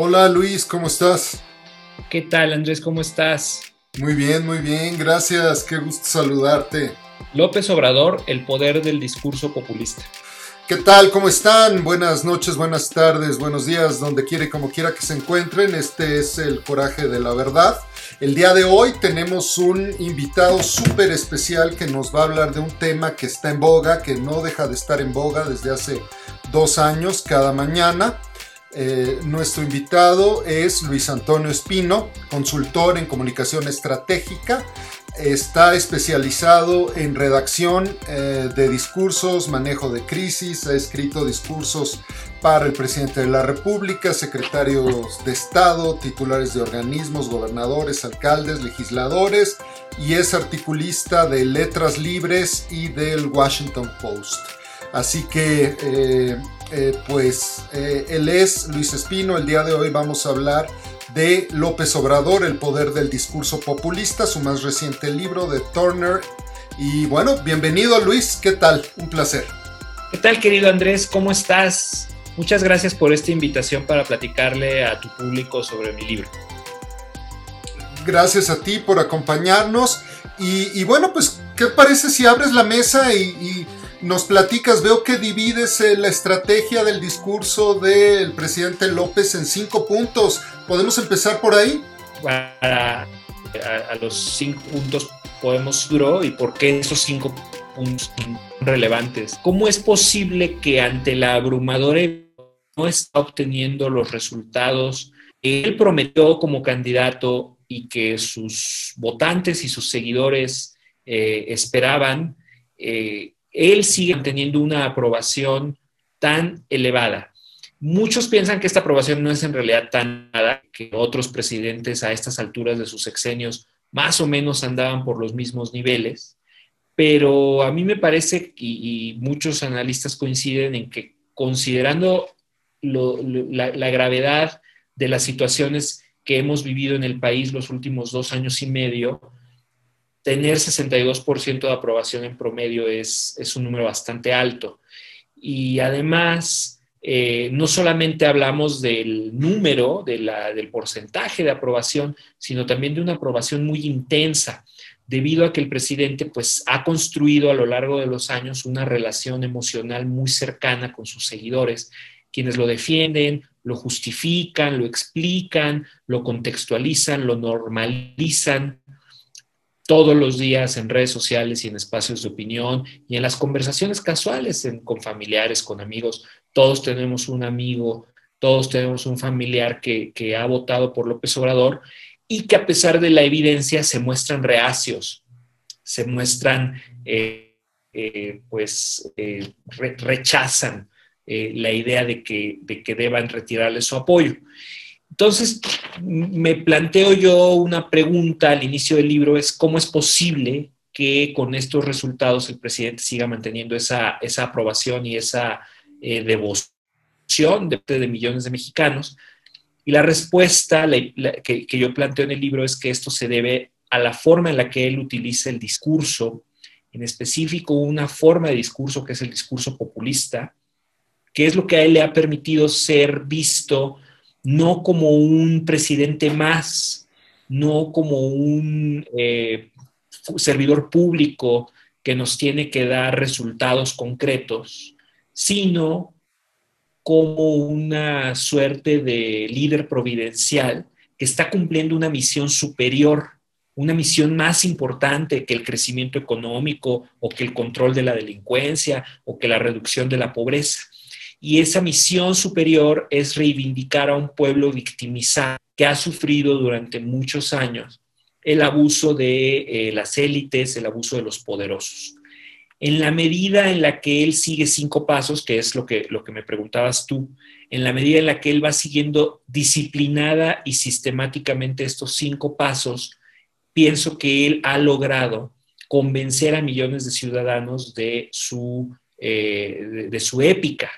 Hola Luis, ¿cómo estás? ¿Qué tal Andrés? ¿Cómo estás? Muy bien, muy bien, gracias, qué gusto saludarte. López Obrador, el poder del discurso populista. ¿Qué tal? ¿Cómo están? Buenas noches, buenas tardes, buenos días, donde quiera y como quiera que se encuentren. Este es el coraje de la verdad. El día de hoy tenemos un invitado súper especial que nos va a hablar de un tema que está en boga, que no deja de estar en boga desde hace dos años cada mañana. Eh, nuestro invitado es Luis Antonio Espino, consultor en comunicación estratégica está especializado en redacción eh, de discursos, manejo de crisis, ha escrito discursos para el presidente de la República, secretarios de Estado, titulares de organismos, gobernadores, alcaldes, legisladores y es articulista de Letras Libres y del Washington Post. Así que, eh, eh, pues, él es Luis Espino. El día de hoy vamos a hablar de López Obrador, El poder del discurso populista, su más reciente libro de Turner. Y bueno, bienvenido Luis, ¿qué tal? Un placer. ¿Qué tal querido Andrés? ¿Cómo estás? Muchas gracias por esta invitación para platicarle a tu público sobre mi libro. Gracias a ti por acompañarnos. Y, bueno, pues, ¿qué parece si abres la mesa y nos platicas, veo que divides eh, la estrategia del discurso del presidente López en cinco puntos. ¿Podemos empezar por ahí? a, los cinco puntos podemos y por qué esos cinco puntos son relevantes. ¿Cómo es posible que ante la abrumadora no está obteniendo los resultados que él prometió como candidato y que sus votantes y sus seguidores eh, esperaban? Eh, él sigue teniendo una aprobación tan elevada. Muchos piensan que esta aprobación no es en realidad tan nada, que otros presidentes a estas alturas de sus sexenios más o menos andaban por los mismos niveles, pero a mí me parece, y, muchos analistas coinciden en que considerando la, la gravedad de las situaciones que hemos vivido en el país los últimos dos años y medio, tener 62% de aprobación en promedio es, un número bastante alto. Y además, eh, no solamente hablamos del número, del porcentaje de aprobación, sino también de una aprobación muy intensa, debido a que el presidente pues, ha construido a lo largo de los años una relación emocional muy cercana con sus seguidores, quienes lo defienden, lo justifican, lo explican, lo contextualizan, lo normalizan, todos los días en redes sociales y en espacios de opinión y en las conversaciones casuales con familiares, con amigos. Todos tenemos un amigo, todos tenemos un familiar que, ha votado por López Obrador y que a pesar de la evidencia se muestran reacios, se muestran, eh, eh, pues, eh, rechazan la idea de que, de que deban retirarle su apoyo. Entonces, me planteo yo una pregunta al inicio del libro, es cómo es posible que con estos resultados el presidente siga manteniendo esa, aprobación y esa eh, devoción de, de, millones de mexicanos. Y la respuesta que, que yo planteo en el libro es que esto se debe a la forma en la que él utiliza el discurso, en específico una forma de discurso que es el discurso populista, que es lo que a él le ha permitido ser visto no como un presidente más, no como un eh, servidor público que nos tiene que dar resultados concretos, sino como una suerte de líder providencial que está cumpliendo una misión superior, una misión más importante que el crecimiento económico o que el control de la delincuencia o que la reducción de la pobreza. Y esa misión superior es reivindicar a un pueblo victimizado que ha sufrido durante muchos años el abuso de eh, las élites, el abuso de los poderosos. En la medida en la que él sigue cinco pasos, que es lo que, lo que me preguntabas tú, en la medida en la que él va siguiendo disciplinada y sistemáticamente estos cinco pasos, pienso que él ha logrado convencer a millones de ciudadanos de su, eh, de su épica,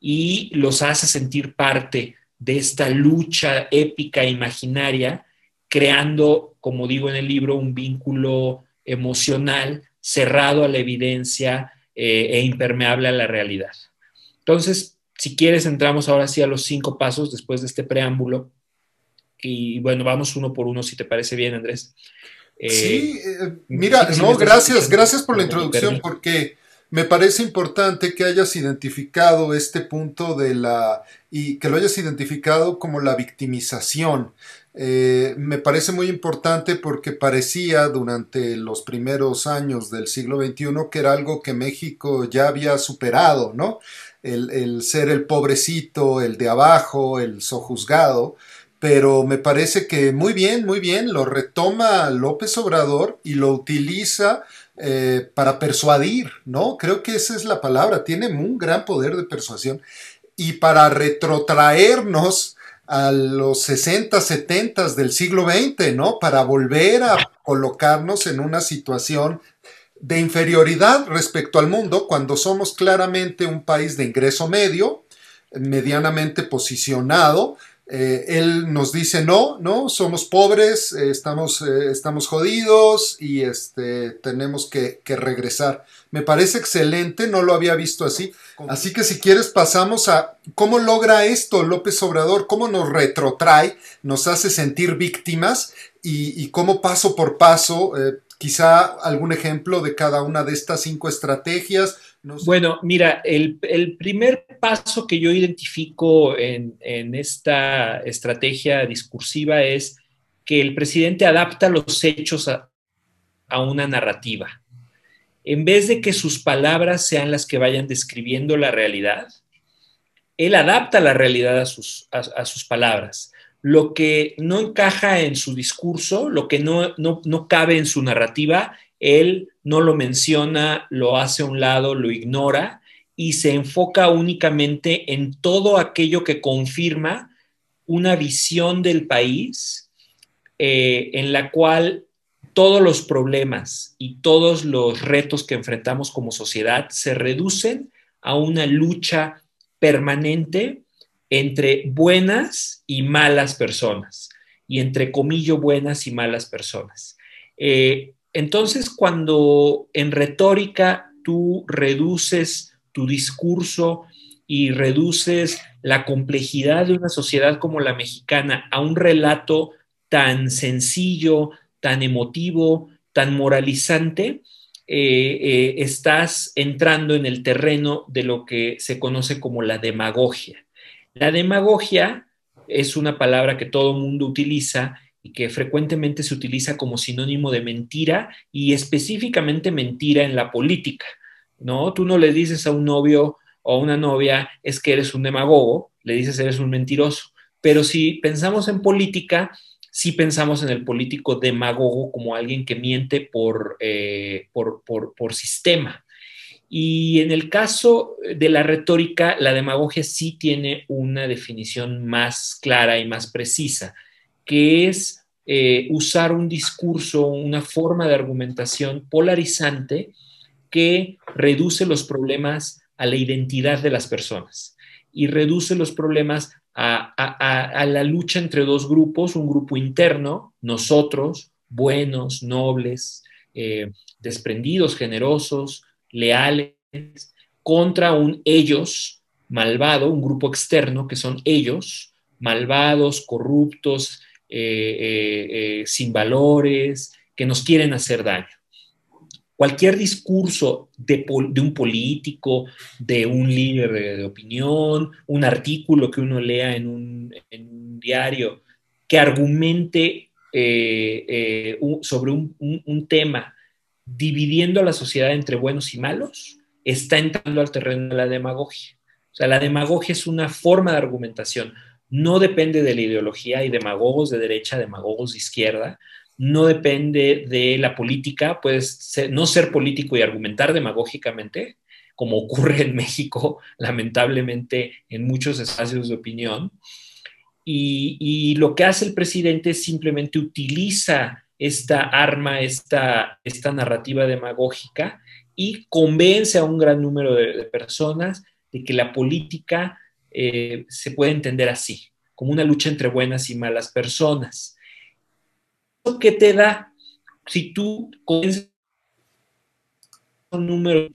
y los hace sentir parte de esta lucha épica e imaginaria, creando, como digo en el libro, un vínculo emocional cerrado a la evidencia eh, e impermeable a la realidad. Entonces, si quieres, entramos ahora sí a los cinco pasos después de este preámbulo. Y bueno, vamos uno por uno, si te parece bien, Andrés. sí, eh, mira, no, gracias, gracias por la introducción, porque me parece importante que hayas identificado este punto de la y que lo hayas identificado como la victimización. Eh, me parece muy importante porque parecía durante los primeros años del siglo XXI que era algo que México ya había superado, ¿no? El, el ser el pobrecito, el de abajo, el sojuzgado, pero me parece que muy bien, muy bien, lo retoma López Obrador y lo utiliza eh, para persuadir, ¿no? Creo que esa es la palabra, tiene un gran poder de persuasión y para retrotraernos a los 60, 70 del siglo XX, ¿no? Para volver a colocarnos en una situación de inferioridad respecto al mundo cuando somos claramente un país de ingreso medio, medianamente posicionado, eh, él nos dice, no, no, somos pobres, eh, estamos, eh, estamos jodidos y este, tenemos que, que, regresar. Me parece excelente, no lo había visto así. Así que si quieres pasamos a cómo logra esto López Obrador, cómo nos retrotrae, nos hace sentir víctimas y, y cómo paso por paso, quizá algún ejemplo de cada una de estas cinco estrategias bueno, mira, el, primer paso que yo identifico en, esta estrategia discursiva es que el presidente adapta los hechos a, una narrativa. En vez de que sus palabras sean las que vayan describiendo la realidad, él adapta la realidad a sus, a, sus palabras. Lo que no encaja en su discurso, lo que no, no, no cabe en su narrativa, él no lo menciona, lo hace a un lado, lo ignora y se enfoca únicamente en todo aquello que confirma una visión del país eh, en la cual todos los problemas y todos los retos que enfrentamos como sociedad se reducen a una lucha permanente entre buenas y malas personas, y entre comillas buenas y malas personas. Eh, entonces, cuando en retórica tú reduces tu discurso y reduces la complejidad de una sociedad como la mexicana a un relato tan sencillo, tan emotivo, tan moralizante, eh, eh, estás entrando en el terreno de lo que se conoce como la demagogia. La demagogia es una palabra que todo mundo utiliza y que frecuentemente se utiliza como sinónimo de mentira y específicamente mentira en la política, ¿no? Tú no le dices a un novio o a una novia es que eres un demagogo, le dices eres un mentiroso, pero si pensamos en política, sí pensamos en el político demagogo como alguien que miente por, eh, por, por, por sistema. Y en el caso de la retórica, la demagogia sí tiene una definición más clara y más precisa que es eh, usar un discurso, una forma de argumentación polarizante que reduce los problemas a la identidad de las personas y reduce los problemas a, la lucha entre dos grupos, un grupo interno, nosotros, buenos, nobles, eh, desprendidos, generosos, leales, contra un ellos malvado, un grupo externo que son ellos, malvados, corruptos, eh, eh, eh, sin valores, que nos quieren hacer daño. Cualquier discurso de, un político, de un líder de, opinión, un artículo que uno lea en un, diario, que argumente sobre un, tema dividiendo a la sociedad entre buenos y malos, está entrando al terreno de la demagogia. O sea, la demagogia es una forma de argumentación, no depende de la ideología, hay demagogos de derecha, demagogos de izquierda, no depende de la política, puedes no ser político y argumentar demagógicamente, como ocurre en México, lamentablemente, en muchos espacios de opinión. Y, lo que hace el presidente es simplemente utiliza esta arma, esta, esta narrativa demagógica y convence a un gran número de personas de que la política eh, se puede entender así, como una lucha entre buenas y malas personas. ¿Qué te da si tú comienzas un número de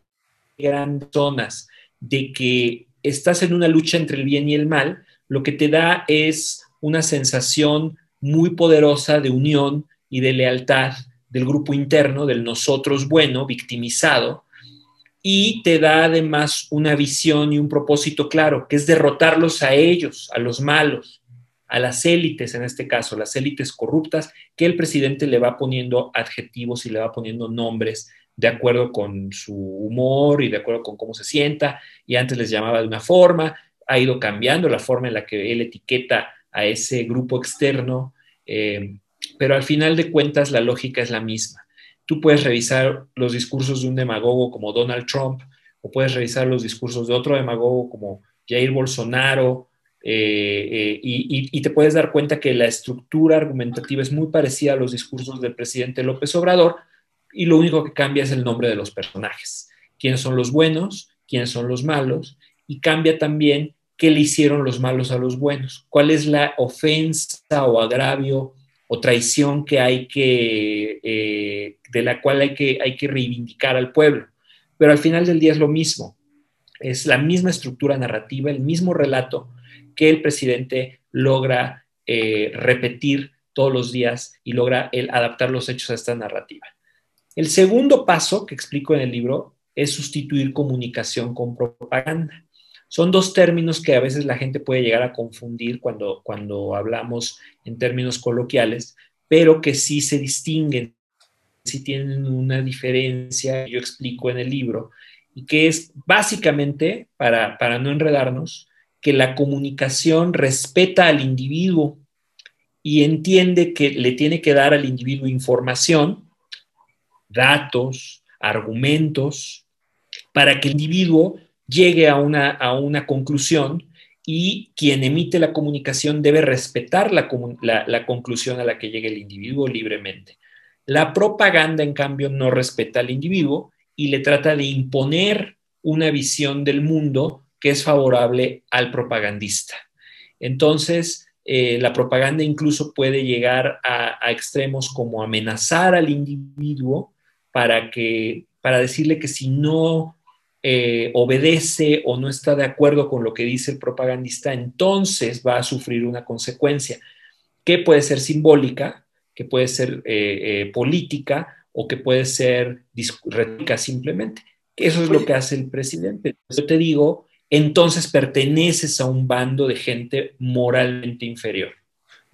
grandes zonas de que estás en una lucha entre el bien y el mal, lo que te da es una sensación muy poderosa de unión y de lealtad del grupo interno, del nosotros bueno, victimizado, y te da además una visión y un propósito claro, que es derrotarlos a ellos, a los malos, a las élites en este caso, las élites corruptas, que el presidente le va poniendo adjetivos y le va poniendo nombres de acuerdo con su humor y de acuerdo con cómo se sienta, y antes les llamaba de una forma, ha ido cambiando la forma en la que él etiqueta a ese grupo externo, eh, pero al final de cuentas la lógica es la misma. Tú puedes revisar los discursos de un demagogo como Donald Trump, o puedes revisar los discursos de otro demagogo como Jair Bolsonaro, eh, eh, y, te puedes dar cuenta que la estructura argumentativa es muy parecida a los discursos del presidente López Obrador, y lo único que cambia es el nombre de los personajes. ¿Quiénes son los buenos? ¿Quiénes son los malos? Y cambia también qué le hicieron los malos a los buenos. ¿Cuál es la ofensa o agravio o traición que hay que, eh, de la cual hay que, hay que reivindicar al pueblo. Pero al final del día es lo mismo, es la misma estructura narrativa, el mismo relato que el presidente logra eh, repetir todos los días y logra el adaptar los hechos a esta narrativa. El segundo paso que explico en el libro es sustituir comunicación con propaganda. Son dos términos que a veces la gente puede llegar a confundir cuando, cuando hablamos en términos coloquiales, pero que sí se distinguen, sí tienen una diferencia, yo explico en el libro, y que es básicamente, para, para no enredarnos, que la comunicación respeta al individuo y entiende que le tiene que dar al individuo información, datos, argumentos, para que el individuo llegue a una, a una conclusión y quien emite la comunicación debe respetar la, la, conclusión a la que llegue el individuo libremente. La propaganda, en cambio, no respeta al individuo y le trata de imponer una visión del mundo que es favorable al propagandista. Entonces, eh, la propaganda incluso puede llegar a, a, extremos como amenazar al individuo para, que, para decirle que si no eh, obedece o no está de acuerdo con lo que dice el propagandista, entonces va a sufrir una consecuencia que puede ser simbólica, que puede ser eh, eh, política o que puede ser retórica simplemente. Eso es lo que hace el presidente. Yo te digo, entonces perteneces a un bando de gente moralmente inferior.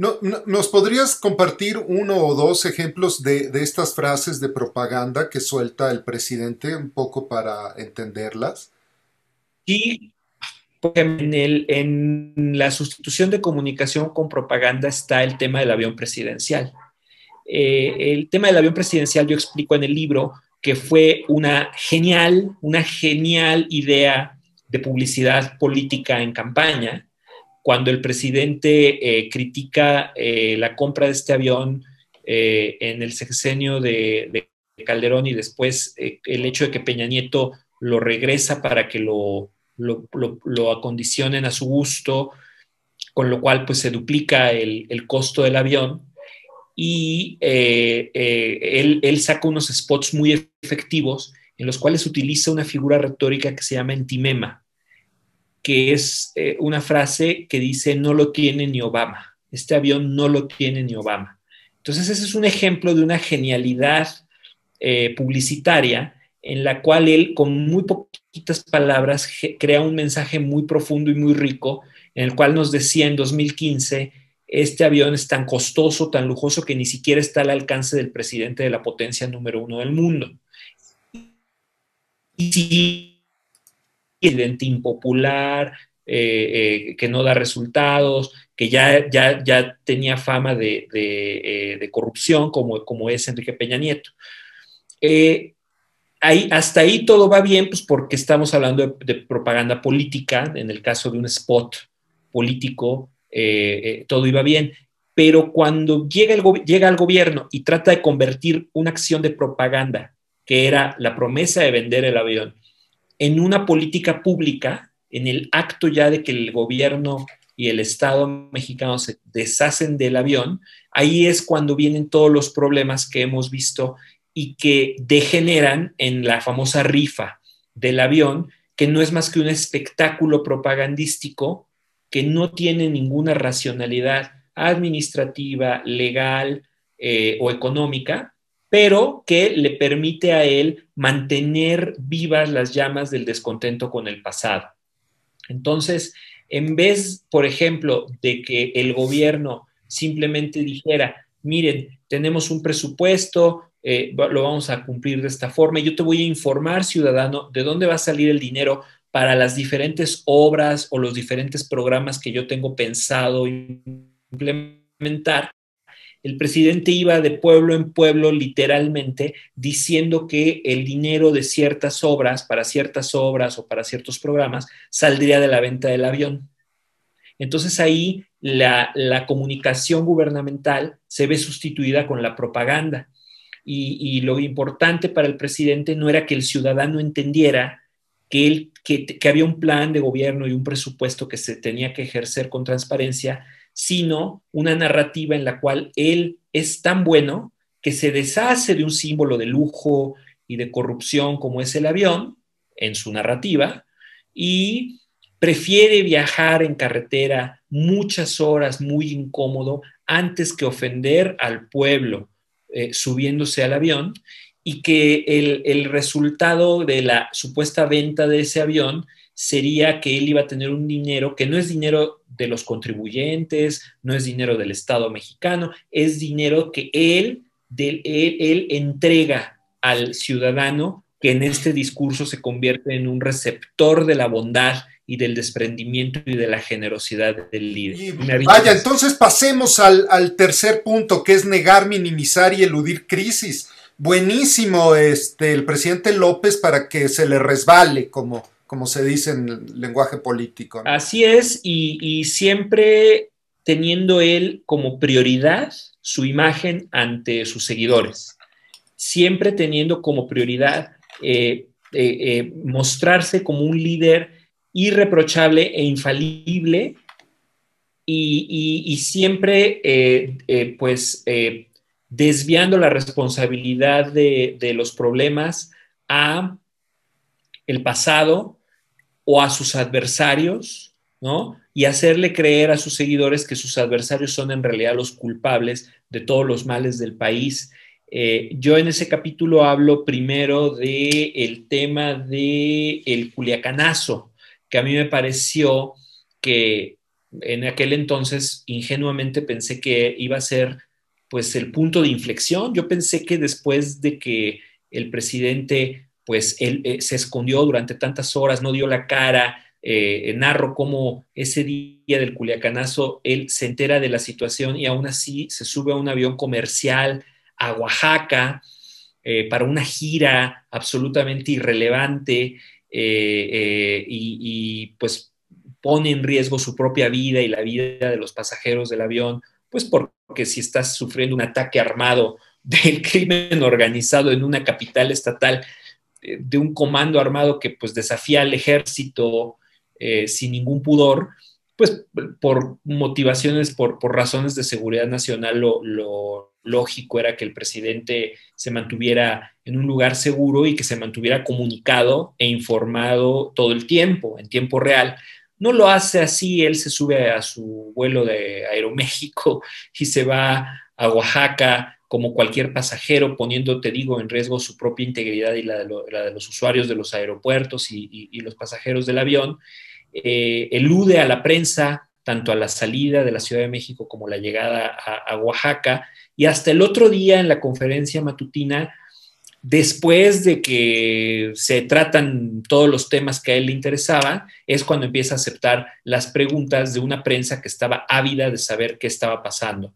¿Nos podrías compartir uno o dos ejemplos de, estas frases de propaganda que suelta el presidente un poco para entenderlas? Sí, en, en la sustitución de comunicación con propaganda está el tema del avión presidencial. Eh, el tema del avión presidencial yo explico en el libro que fue una genial, una genial idea de publicidad política en campaña, cuando el presidente eh, critica eh, la compra de este avión eh, en el sexenio de, Calderón y después el hecho de que Peña Nieto lo regresa para que lo, lo, acondicionen a su gusto, con lo cual pues se duplica el, costo del avión y él, él saca unos spots muy efectivos en los cuales utiliza una figura retórica que se llama entimema que es eh, una frase que dice no lo tiene ni Obama. Este avión no lo tiene ni Obama. Entonces ese es un ejemplo de una genialidad eh, publicitaria en la cual él con muy poquitas palabras crea un mensaje muy profundo y muy rico en el cual nos decía en 2015 este avión es tan costoso, tan lujoso que ni siquiera está al alcance del presidente de la potencia número uno del mundo. Y si presidente impopular, eh, eh, que no da resultados, que ya, ya, ya tenía fama de, eh, corrupción, como, como es Enrique Peña Nieto. Ahí, hasta ahí todo va bien, pues porque estamos hablando de, propaganda política, en el caso de un spot político, todo iba bien. Pero cuando llega, el, llega al gobierno y trata de convertir una acción de propaganda, que era la promesa de vender el avión, en una política pública, en el acto ya de que el gobierno y el Estado mexicano se deshacen del avión, ahí es cuando vienen todos los problemas que hemos visto y que degeneran en la famosa rifa del avión, que no es más que un espectáculo propagandístico que no tiene ninguna racionalidad administrativa, legal eh, o económica, pero que le permite a él mantener vivas las llamas del descontento con el pasado. Entonces, en vez, por ejemplo, de que el gobierno simplemente dijera, miren, tenemos un presupuesto, eh, lo vamos a cumplir de esta forma, yo te voy a informar, ciudadano, de dónde va a salir el dinero para las diferentes obras o los diferentes programas que yo tengo pensado implementar el presidente iba de pueblo en pueblo literalmente diciendo que el dinero de ciertas obras, para ciertas obras o para ciertos programas, saldría de la venta del avión. Entonces ahí la, comunicación gubernamental se ve sustituida con la propaganda. Y, lo importante para el presidente no era que el ciudadano entendiera que, él, que había un plan de gobierno y un presupuesto que se tenía que ejercer con transparencia, sino una narrativa en la cual él es tan bueno que se deshace de un símbolo de lujo y de corrupción como es el avión en su narrativa y prefiere viajar en carretera muchas horas muy incómodo antes que ofender al pueblo eh, subiéndose al avión y que el, el resultado de la supuesta venta de ese avión sería que él iba a tener un dinero que no es dinero de los contribuyentes, no es dinero del Estado mexicano, es dinero que él, él, entrega al ciudadano que en este discurso se convierte en un receptor de la bondad y del desprendimiento y de la generosidad del líder. vaya, entonces pasemos al, al, tercer punto, que es negar, minimizar y eludir crisis. Buenísimo este, el presidente López para que se le resbale, como, como se dice en el lenguaje político. Así es, y, siempre teniendo él como prioridad su imagen ante sus seguidores, siempre teniendo como prioridad eh, eh, eh, mostrarse como un líder irreprochable e infalible y, siempre pues desviando la responsabilidad de, los problemas a el pasado o a sus adversarios, ¿no? Y hacerle creer a sus seguidores que sus adversarios son en realidad los culpables de todos los males del país. Eh, yo en ese capítulo hablo primero del el tema del el culiacanazo, que a mí me pareció que en aquel entonces ingenuamente pensé que iba a ser pues el punto de inflexión. Yo pensé que después de que el presidente pues él eh, se escondió durante tantas horas, no dio la cara. Eh, narro cómo ese día del Culiacanazo él se entera de la situación y aún así se sube a un avión comercial a Oaxaca eh, para una gira absolutamente irrelevante y, y, pues pone en riesgo su propia vida y la vida de los pasajeros del avión, pues porque si estás sufriendo un ataque armado del crimen organizado en una capital estatal, eh, de un comando armado que pues desafía al ejército eh, sin ningún pudor, pues por motivaciones, por, razones de seguridad nacional, lo, lógico era que el presidente se mantuviera en un lugar seguro y que se mantuviera comunicado e informado todo el tiempo, en tiempo real. No lo hace así, él se sube a su vuelo de Aeroméxico y se va a Oaxaca como cualquier pasajero, poniendo, te digo, en riesgo su propia integridad y la de, los usuarios de los aeropuertos y, los pasajeros del avión, eh, elude a la prensa, tanto a la salida de la Ciudad de México como la llegada a, Oaxaca, y hasta el otro día en la conferencia matutina, después de que se tratan todos los temas que a él le interesaban, es cuando empieza a aceptar las preguntas de una prensa que estaba ávida de saber qué estaba pasando.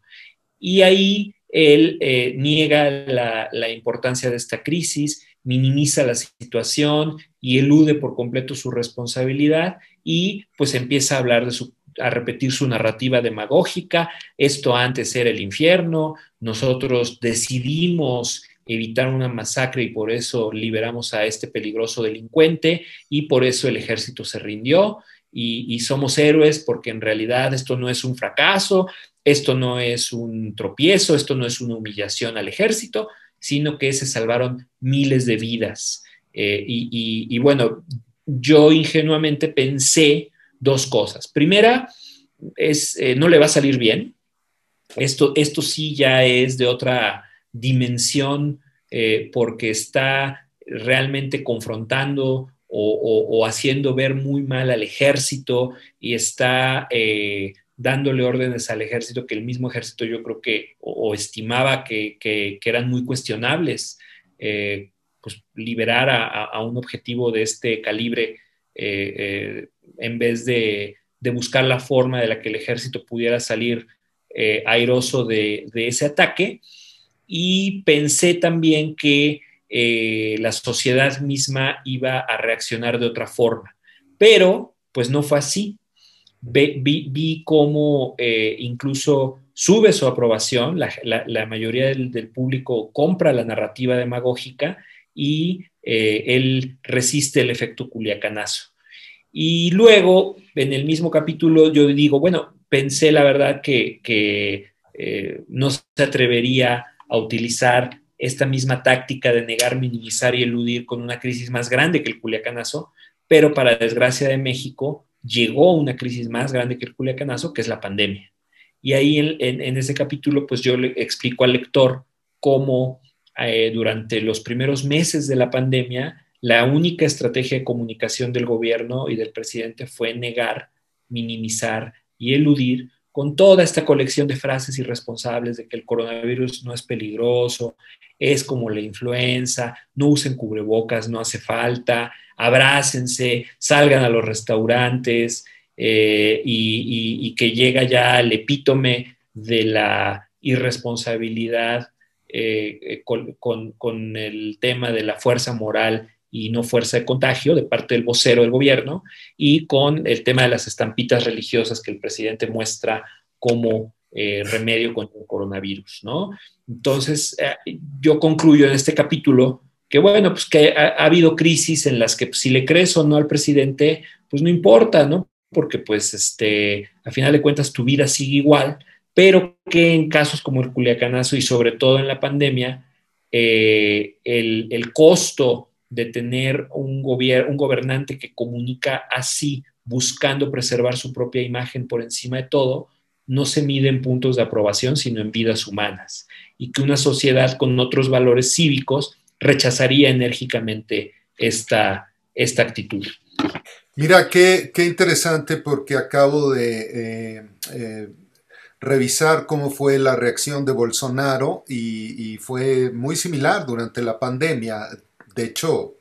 Y ahí él eh, niega la, importancia de esta crisis, minimiza la situación y elude por completo su responsabilidad y pues empieza a hablar de su a repetir su narrativa demagógica, esto antes era el infierno, nosotros decidimos evitar una masacre y por eso liberamos a este peligroso delincuente y por eso el ejército se rindió y, y somos héroes porque en realidad esto no es un fracaso, esto no es un tropiezo, esto no es una humillación al ejército, sino que se salvaron miles de vidas. Eh, y, bueno, yo ingenuamente pensé dos cosas. Primera, es, eh, no le va a salir bien. Esto, esto sí ya es de otra dimensión eh, porque está realmente confrontando o, haciendo ver muy mal al ejército y está eh, dándole órdenes al ejército que el mismo ejército yo creo que o, estimaba que, eran muy cuestionables. pues liberar a, un objetivo de este calibre en vez de buscar la forma de la que el ejército pudiera salir eh, airoso de, ese ataque. Y pensé también que eh, la sociedad misma iba a reaccionar de otra forma. Pero, pues no fue así. Vi, cómo eh, incluso sube su aprobación, la, mayoría del, público compra la narrativa demagógica y él resiste el efecto culiacanazo. Y luego, en el mismo capítulo, yo digo, bueno, pensé la verdad que, eh, no se atrevería a utilizar esta misma táctica de negar, minimizar y eludir con una crisis más grande que el Culiacanazo, pero para desgracia de México llegó una crisis más grande que el Culiacanazo, que es la pandemia. Y ahí en, ese capítulo, pues yo le explico al lector cómo eh, durante los primeros meses de la pandemia la única estrategia de comunicación del gobierno y del presidente fue negar, minimizar y eludir con toda esta colección de frases irresponsables de que el coronavirus no es peligroso, es como la influenza, no usen cubrebocas, no hace falta, abrácense, salgan a los restaurantes eh, y, que llega ya el epítome de la irresponsabilidad eh, eh, con el tema de la fuerza moral y no fuerza de contagio de parte del vocero del gobierno y con el tema de las estampitas religiosas que el presidente muestra como eh, remedio contra el coronavirus, ¿no? Entonces, eh, yo concluyo en este capítulo que, bueno, pues que ha, habido crisis en las que pues, si le crees o no al presidente, pues no importa, ¿no? Porque pues, este, a final de cuentas, tu vida sigue igual, pero que en casos como el culiacanazo y sobre todo en la pandemia, eh, el, el costo de tener un, un gobernante que comunica así, buscando preservar su propia imagen por encima de todo, no se mide en puntos de aprobación, sino en vidas humanas. Y que una sociedad con otros valores cívicos rechazaría enérgicamente esta, esta actitud. Mira, qué, interesante porque acabo de eh, eh, revisar cómo fue la reacción de Bolsonaro y, fue muy similar durante la pandemia de hecho,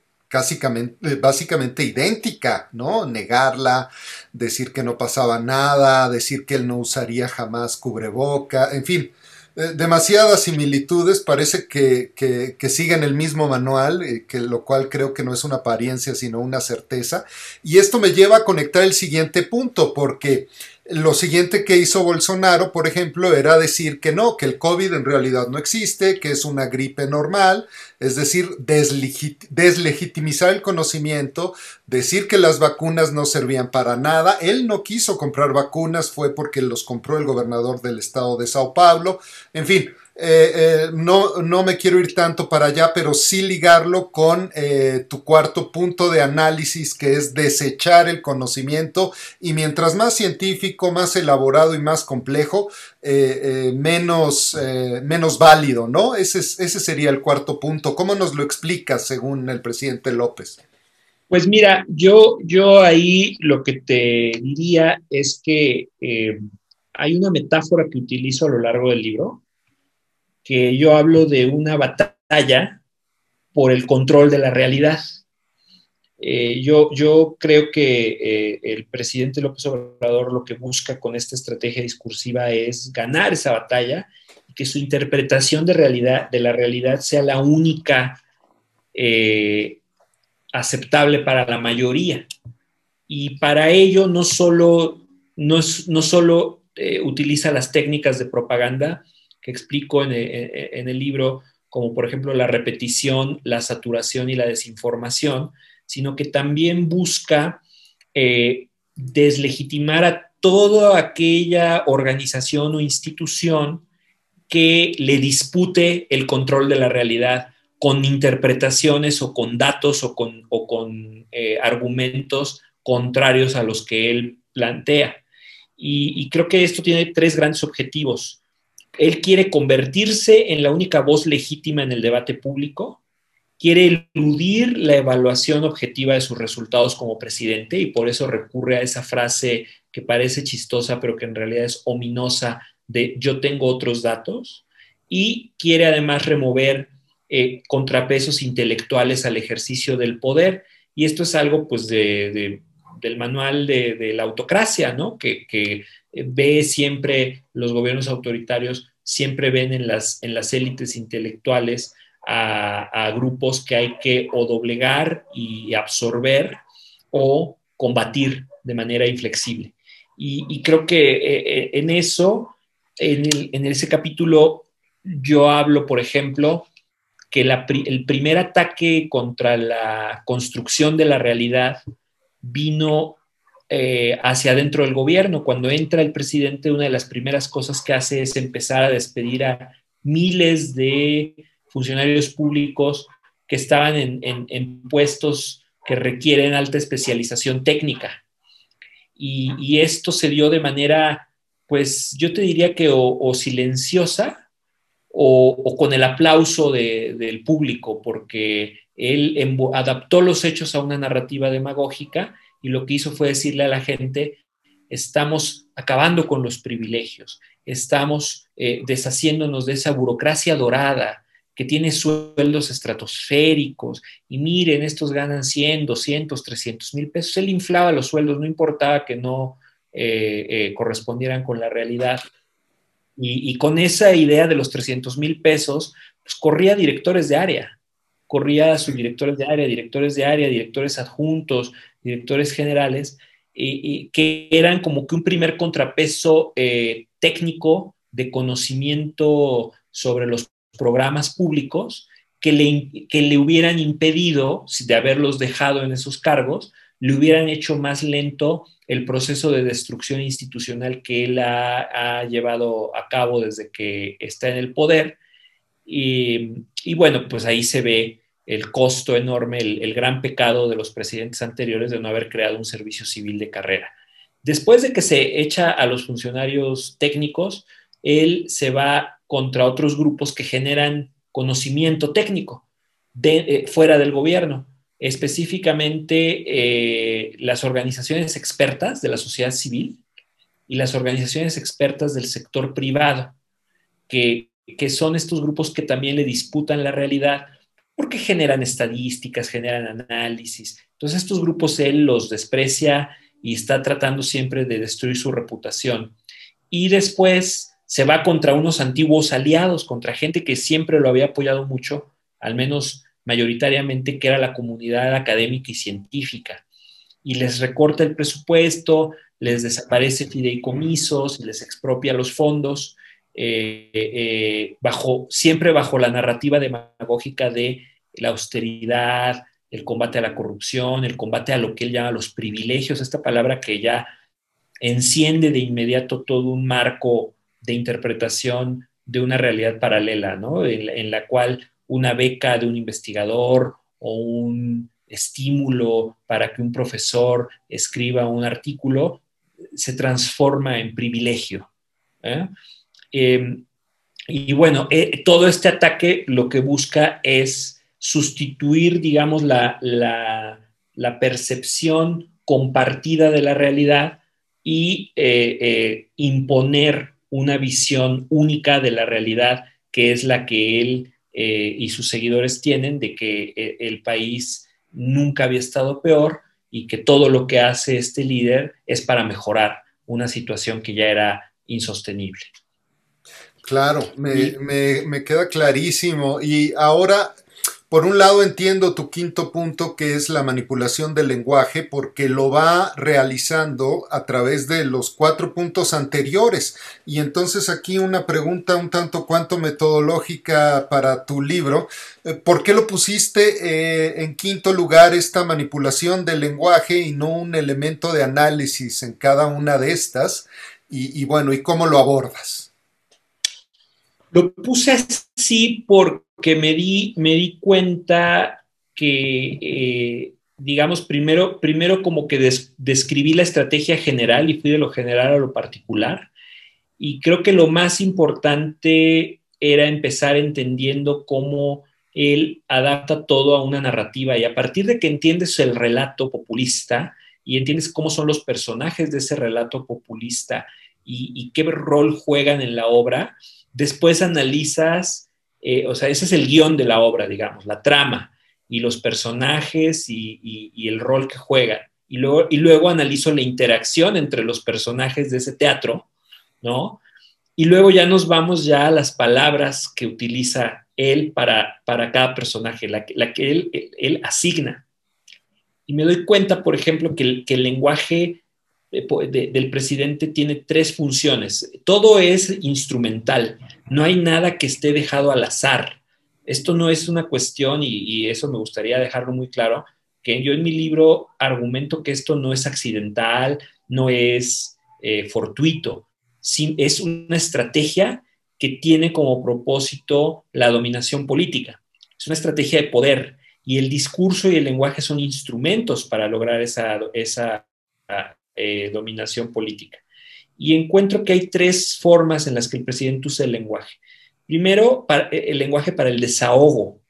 básicamente, idéntica, ¿no? Negarla, decir que no pasaba nada, decir que él no usaría jamás cubreboca, en fin, eh, demasiadas similitudes, parece que, que, siguen el mismo manual, eh, que, lo cual creo que no es una apariencia, sino una certeza. Y esto me lleva a conectar el siguiente punto, porque lo siguiente que hizo Bolsonaro, por ejemplo, era decir que no, que el COVID en realidad no existe, que es una gripe normal, es decir, deslegitimizar el conocimiento, decir que las vacunas no servían para nada. Él no quiso comprar vacunas, fue porque los compró el gobernador del estado de Sao Paulo. En fin, eh, eh, no, no, me quiero ir tanto para allá, pero sí ligarlo con eh, tu cuarto punto de análisis, que es desechar el conocimiento. Y mientras más científico, más elaborado y más complejo, menos, menos válido, ¿no? Ese, ese sería el cuarto punto. ¿Cómo nos lo explicas según el presidente López? Pues mira, yo, yo ahí lo que te diría es que hay una metáfora que utilizo a lo largo del libro, que yo hablo de una batalla por el control de la realidad. Eh, yo, yo, creo que eh, el presidente López Obrador lo que busca con esta estrategia discursiva es ganar esa batalla y que su interpretación de, realidad, de la realidad sea la única eh, aceptable para la mayoría. Y para ello no solo, no, no solo utiliza las técnicas de propaganda, que explico en el, libro, como por ejemplo la repetición, la saturación y la desinformación, sino que también busca eh, deslegitimar a toda aquella organización o institución que le dispute el control de la realidad con interpretaciones o con datos o con, con eh, argumentos contrarios a los que él plantea. y creo que esto tiene tres grandes objetivos. Él quiere convertirse en la única voz legítima en el debate público, quiere eludir la evaluación objetiva de sus resultados como presidente y por eso recurre a esa frase que parece chistosa pero que en realidad es ominosa de yo tengo otros datos y quiere además remover eh, contrapesos intelectuales al ejercicio del poder y esto es algo pues del manual de, la autocracia, ¿no? Que, ve siempre los gobiernos autoritarios, siempre ven en las, en las élites intelectuales a, grupos que hay que o doblegar y absorber o combatir de manera inflexible. Y, creo que eh, eh, en eso, en, ese capítulo, yo hablo, por ejemplo, que el primer ataque contra la construcción de la realidad vino eh, hacia adentro del gobierno. Cuando entra el presidente, una de las primeras cosas que hace es empezar a despedir a miles de funcionarios públicos que estaban en, puestos que requieren alta especialización técnica. Y, esto se dio de manera, pues yo te diría que o, silenciosa o, con el aplauso del público, porque él adaptó los hechos a una narrativa demagógica y lo que hizo fue decirle a la gente, estamos acabando con los privilegios, estamos eh, deshaciéndonos de esa burocracia dorada, que tiene sueldos estratosféricos y miren, estos ganan 100, 200, 300 mil pesos. Él inflaba los sueldos, no importaba que no eh, eh, correspondieran con la realidad. Y, con esa idea de los 300 mil pesos, pues corría directores de área, corría subdirectores de área, directores de área, directores adjuntos, directores generales, y, que eran como que un primer contrapeso eh, técnico de conocimiento sobre los programas públicos que le, que le hubieran impedido, de haberlos dejado en esos cargos, le hubieran hecho más lento el proceso de destrucción institucional que él ha, llevado a cabo desde que está en el poder. Y, bueno, pues ahí se ve el costo enorme, el, el, gran pecado de los presidentes anteriores de no haber creado un servicio civil de carrera. Después de que se echa a los funcionarios técnicos, él se va contra otros grupos que generan conocimiento técnico de, eh, fuera del gobierno, específicamente eh, las organizaciones expertas de la sociedad civil y las organizaciones expertas del sector privado, que, que son estos grupos que también le disputan la realidad porque generan estadísticas, generan análisis. Entonces estos grupos él los desprecia y está tratando siempre de destruir su reputación. Y después se va contra unos antiguos aliados, contra gente que siempre lo había apoyado mucho, al menos mayoritariamente, que era la comunidad académica y científica. Y les recorta el presupuesto, les desaparece fideicomisos, les expropia los fondos, eh, eh, bajo, siempre bajo la narrativa demagógica de la austeridad, el combate a la corrupción, el combate a lo que él llama los privilegios, esta palabra que ya enciende de inmediato todo un marco de interpretación de una realidad paralela, ¿no? En, la cual una beca de un investigador o un estímulo para que un profesor escriba un artículo se transforma en privilegio. ¿eh? Em, y bueno, eh, todo este ataque lo que busca es sustituir, digamos, la, percepción compartida de la realidad y eh, imponer una visión única de la realidad que es la que él eh, y sus seguidores tienen de que eh, el país nunca había estado peor y que todo lo que hace este líder es para mejorar una situación que ya era insostenible. Claro, me, me queda clarísimo. Y ahora por un lado entiendo tu quinto punto que es la manipulación del lenguaje porque lo va realizando a través de los cuatro puntos anteriores. Y entonces aquí una pregunta un tanto cuanto metodológica para tu libro. Eh, ¿Por qué lo pusiste eh, en quinto lugar esta manipulación del lenguaje y no un elemento de análisis en cada una de estas? Y, y bueno, ¿y cómo lo abordas? Lo puse así porque me di, me di cuenta que, eh, digamos, primero, primero como que describí la estrategia general y fui de lo general a lo particular. Y creo que lo más importante era empezar entendiendo cómo él adapta todo a una narrativa y a partir de que entiendes el relato populista y entiendes cómo son los personajes de ese relato populista y, qué rol juegan en la obra, después analizas, eh, o sea, ese es el guion de la obra, digamos, la trama y los personajes y, el rol que juegan. Y luego, y luego analizo la interacción entre los personajes de ese teatro, ¿no? Y luego ya nos vamos ya a las palabras que utiliza él para, para cada personaje, la, que él, él, asigna. Y me doy cuenta, por ejemplo, que el lenguaje del presidente tiene tres funciones. Todo es instrumental, no hay nada que esté dejado al azar. Esto no es una cuestión, y, eso me gustaría dejarlo muy claro, que yo en mi libro argumento que esto no es accidental, no es eh, fortuito, es una estrategia que tiene como propósito la dominación política. Es una estrategia de poder y el discurso y el lenguaje son instrumentos para lograr esa, esa eh, dominación política. Y encuentro que hay tres formas en las que el presidente usa el lenguaje. Primero, eh, el lenguaje para el desahogo,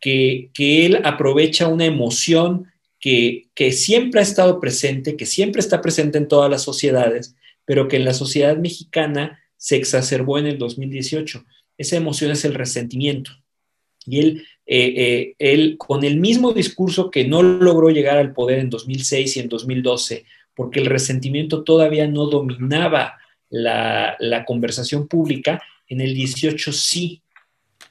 que, que él aprovecha una emoción que, que, siempre ha estado presente, que siempre está presente en todas las sociedades, pero que en la sociedad mexicana se exacerbó en el 2018. Esa emoción es el resentimiento. Y él, eh, él, con el mismo discurso que no logró llegar al poder en 2006 y en 2012, porque el resentimiento todavía no dominaba la, conversación pública, en el 18 sí,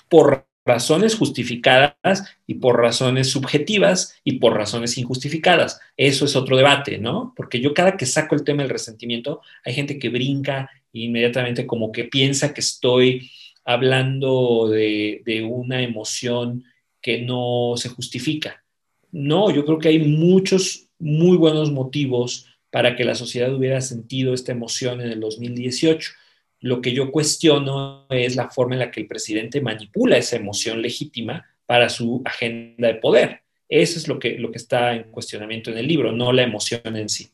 por razones justificadas y por razones subjetivas y por razones injustificadas. Eso es otro debate, ¿no? Porque yo cada que saco el tema del resentimiento, hay gente que brinca inmediatamente como que piensa que estoy hablando de, de una emoción que no se justifica. No, yo creo que hay muchos muy buenos motivos para que la sociedad hubiera sentido esta emoción en el 2018. Lo que yo cuestiono es la forma en la que el presidente manipula esa emoción legítima para su agenda de poder. Eso es lo que, lo que está en cuestionamiento en el libro, no la emoción en sí.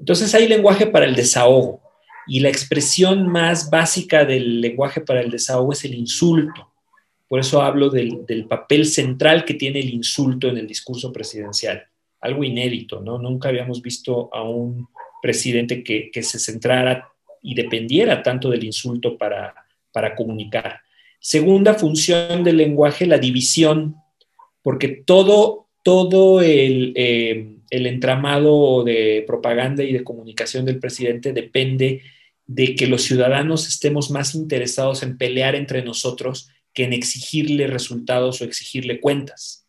Entonces hay lenguaje para el desahogo y la expresión más básica del lenguaje para el desahogo es el insulto. Por eso hablo del, del papel central que tiene el insulto en el discurso presidencial algo inédito, ¿no? Nunca habíamos visto a un presidente que, se centrara y dependiera tanto del insulto para, para comunicar. Segunda función del lenguaje, la división, porque todo, todo el, eh, el, entramado de propaganda y de comunicación del presidente depende de que los ciudadanos estemos más interesados en pelear entre nosotros que en exigirle resultados o exigirle cuentas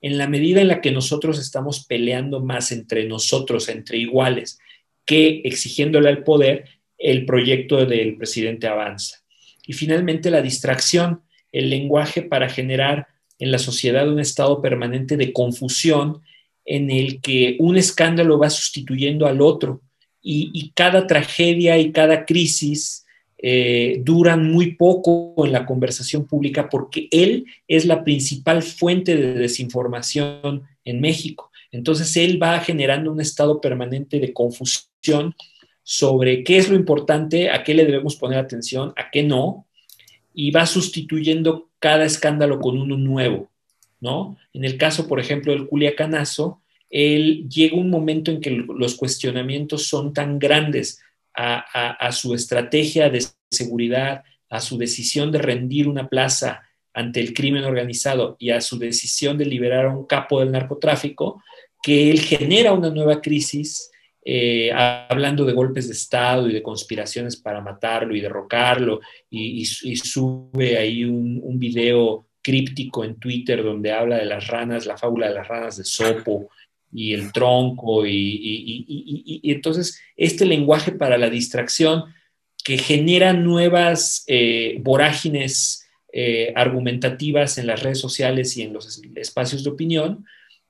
en la medida en la que nosotros estamos peleando más entre nosotros, entre iguales, que exigiéndole al poder, el proyecto del presidente avanza. Y finalmente la distracción, el lenguaje para generar en la sociedad un estado permanente de confusión en el que un escándalo va sustituyendo al otro y, y cada tragedia y cada crisis eh, duran muy poco en la conversación pública porque él es la principal fuente de desinformación en México. Entonces él va generando un estado permanente de confusión sobre qué es lo importante, a qué le debemos poner atención, a qué no, y va sustituyendo cada escándalo con uno nuevo, ¿no? En el caso, por ejemplo, del Culiacanazo, él llega un momento en que los cuestionamientos son tan grandes a, su estrategia de seguridad, a su decisión de rendir una plaza ante el crimen organizado y a su decisión de liberar a un capo del narcotráfico, que él genera una nueva crisis, eh, hablando de golpes de Estado y de conspiraciones para matarlo y derrocarlo, y, sube ahí un, un, video críptico en Twitter donde habla de las ranas, la fábula de las ranas de Sopo, y el tronco y, entonces este lenguaje para la distracción que genera nuevas eh, vorágines eh, argumentativas en las redes sociales y en los espacios de opinión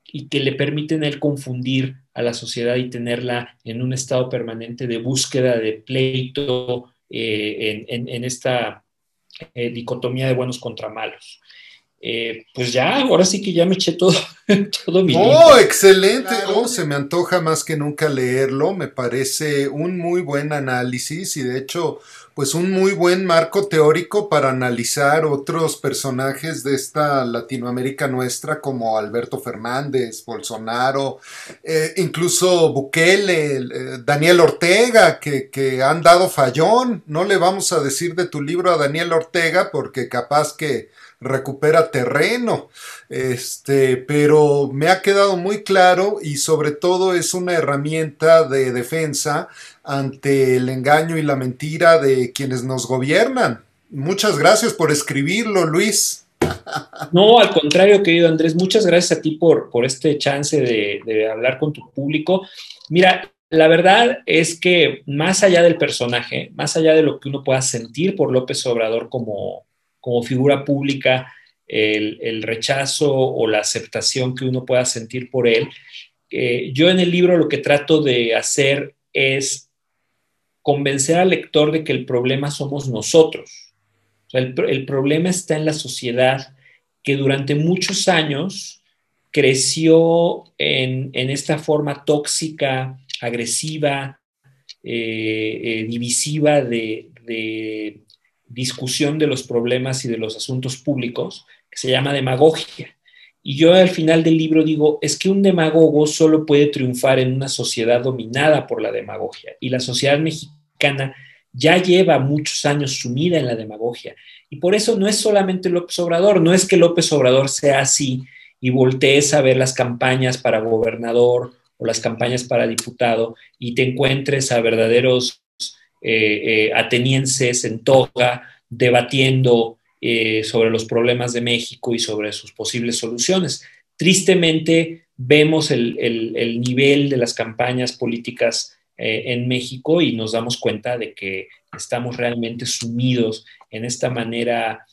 y que le permiten él confundir a la sociedad y tenerla en un estado permanente de búsqueda de pleito eh, en, esta dicotomía de buenos contra malos. Eh, pues ya, ahora sí que ya me eché todo, todo mi Oh, excelente. Oh, se me antoja más que nunca leerlo. Me parece un muy buen análisis y de hecho, pues un muy buen marco teórico para analizar otros personajes de esta Latinoamérica nuestra como Alberto Fernández, Bolsonaro, eh, incluso Bukele, eh, Daniel Ortega, que, que han dado fallón. No le vamos a decir de tu libro a Daniel Ortega porque capaz que recupera terreno. Este, pero me ha quedado muy claro y sobre todo es una herramienta de defensa ante el engaño y la mentira de quienes nos gobiernan. Muchas gracias por escribirlo, Luis. No, al contrario, querido Andrés, muchas gracias a ti por, por este chance de, de hablar con tu público. Mira, la verdad es que más allá del personaje, más allá de lo que uno pueda sentir por López Obrador como, como figura pública, el, rechazo o la aceptación que uno pueda sentir por él. Eh, yo en el libro lo que trato de hacer es convencer al lector de que el problema somos nosotros. el, problema está en la sociedad que durante muchos años creció en, esta forma tóxica, agresiva, eh, eh, divisiva de, discusión de los problemas y de los asuntos públicos, que se llama demagogia. Y yo al final del libro digo, es que un demagogo solo puede triunfar en una sociedad dominada por la demagogia. Y la sociedad mexicana ya lleva muchos años sumida en la demagogia. Y por eso no es solamente López Obrador, no es que López Obrador sea así y voltees a ver las campañas para gobernador o las campañas para diputado y te encuentres a verdaderos eh, eh, atenienses en toga debatiendo eh, sobre los problemas de México y sobre sus posibles soluciones. Tristemente vemos el, nivel de las campañas políticas en México y nos damos cuenta de que estamos realmente sumidos en esta manera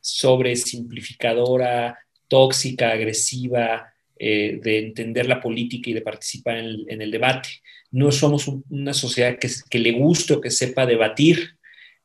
sobresimplificadora, tóxica, agresiva, de entender la política y de participar en el debate no somos una sociedad que, le guste o que sepa debatir.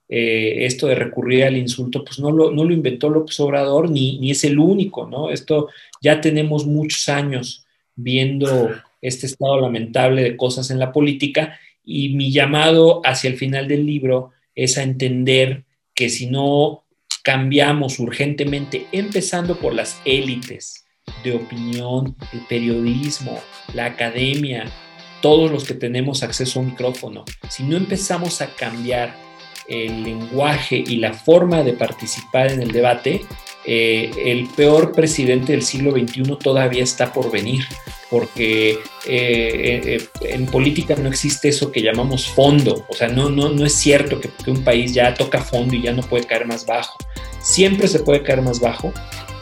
Eh, esto de recurrir al insulto, pues no lo, no lo inventó López Obrador, ni, ni, es el único, ¿no? Esto ya tenemos muchos años viendo este estado lamentable de cosas en la política y mi llamado hacia el final del libro es a entender que si no cambiamos urgentemente, empezando por las élites de opinión, el periodismo, la academia, todos los que tenemos acceso a un micrófono, si no empezamos a cambiar el lenguaje y la forma de participar en el debate, eh, el peor presidente del siglo XXI todavía está por venir, porque eh, eh, en política no existe eso que llamamos fondo, o sea, no, no, no es cierto que, que un país ya toca fondo y ya no puede caer más bajo, siempre se puede caer más bajo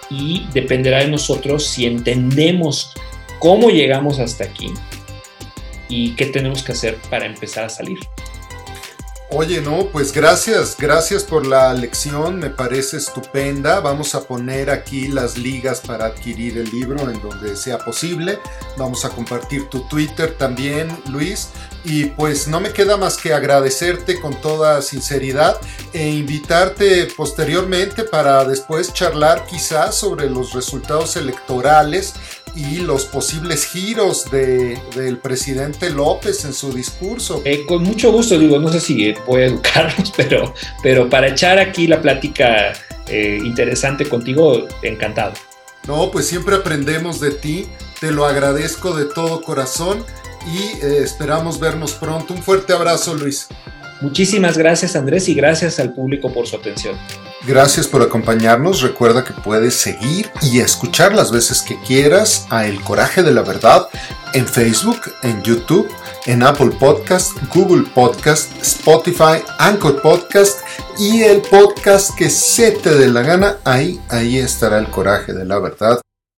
y dependerá de nosotros si entendemos cómo llegamos hasta aquí y qué tenemos que hacer para empezar a salir. Oye, no, pues gracias, gracias por la lección, me parece estupenda. Vamos a poner aquí las ligas para adquirir el libro en donde sea posible. Vamos a compartir tu Twitter también, Luis. Y pues no me queda más que agradecerte con toda sinceridad e invitarte posteriormente para después charlar quizás sobre los resultados electorales y los posibles giros de, del presidente López en su discurso. Eh, con mucho gusto, digo, no sé si puede educarnos, pero, pero para echar aquí la plática eh, interesante contigo, encantado. No, pues siempre aprendemos de ti, te lo agradezco de todo corazón y eh, esperamos vernos pronto. Un fuerte abrazo, Luis. Muchísimas gracias, Andrés, y gracias al público por su atención. Gracias por acompañarnos. Recuerda que puedes seguir y escuchar las veces que quieras a El Coraje de la Verdad en Facebook, en YouTube, en Apple Podcast, Google Podcast, Spotify, Anchor Podcast y el podcast que se te dé la gana. Ahí, ahí estará El Coraje de la Verdad.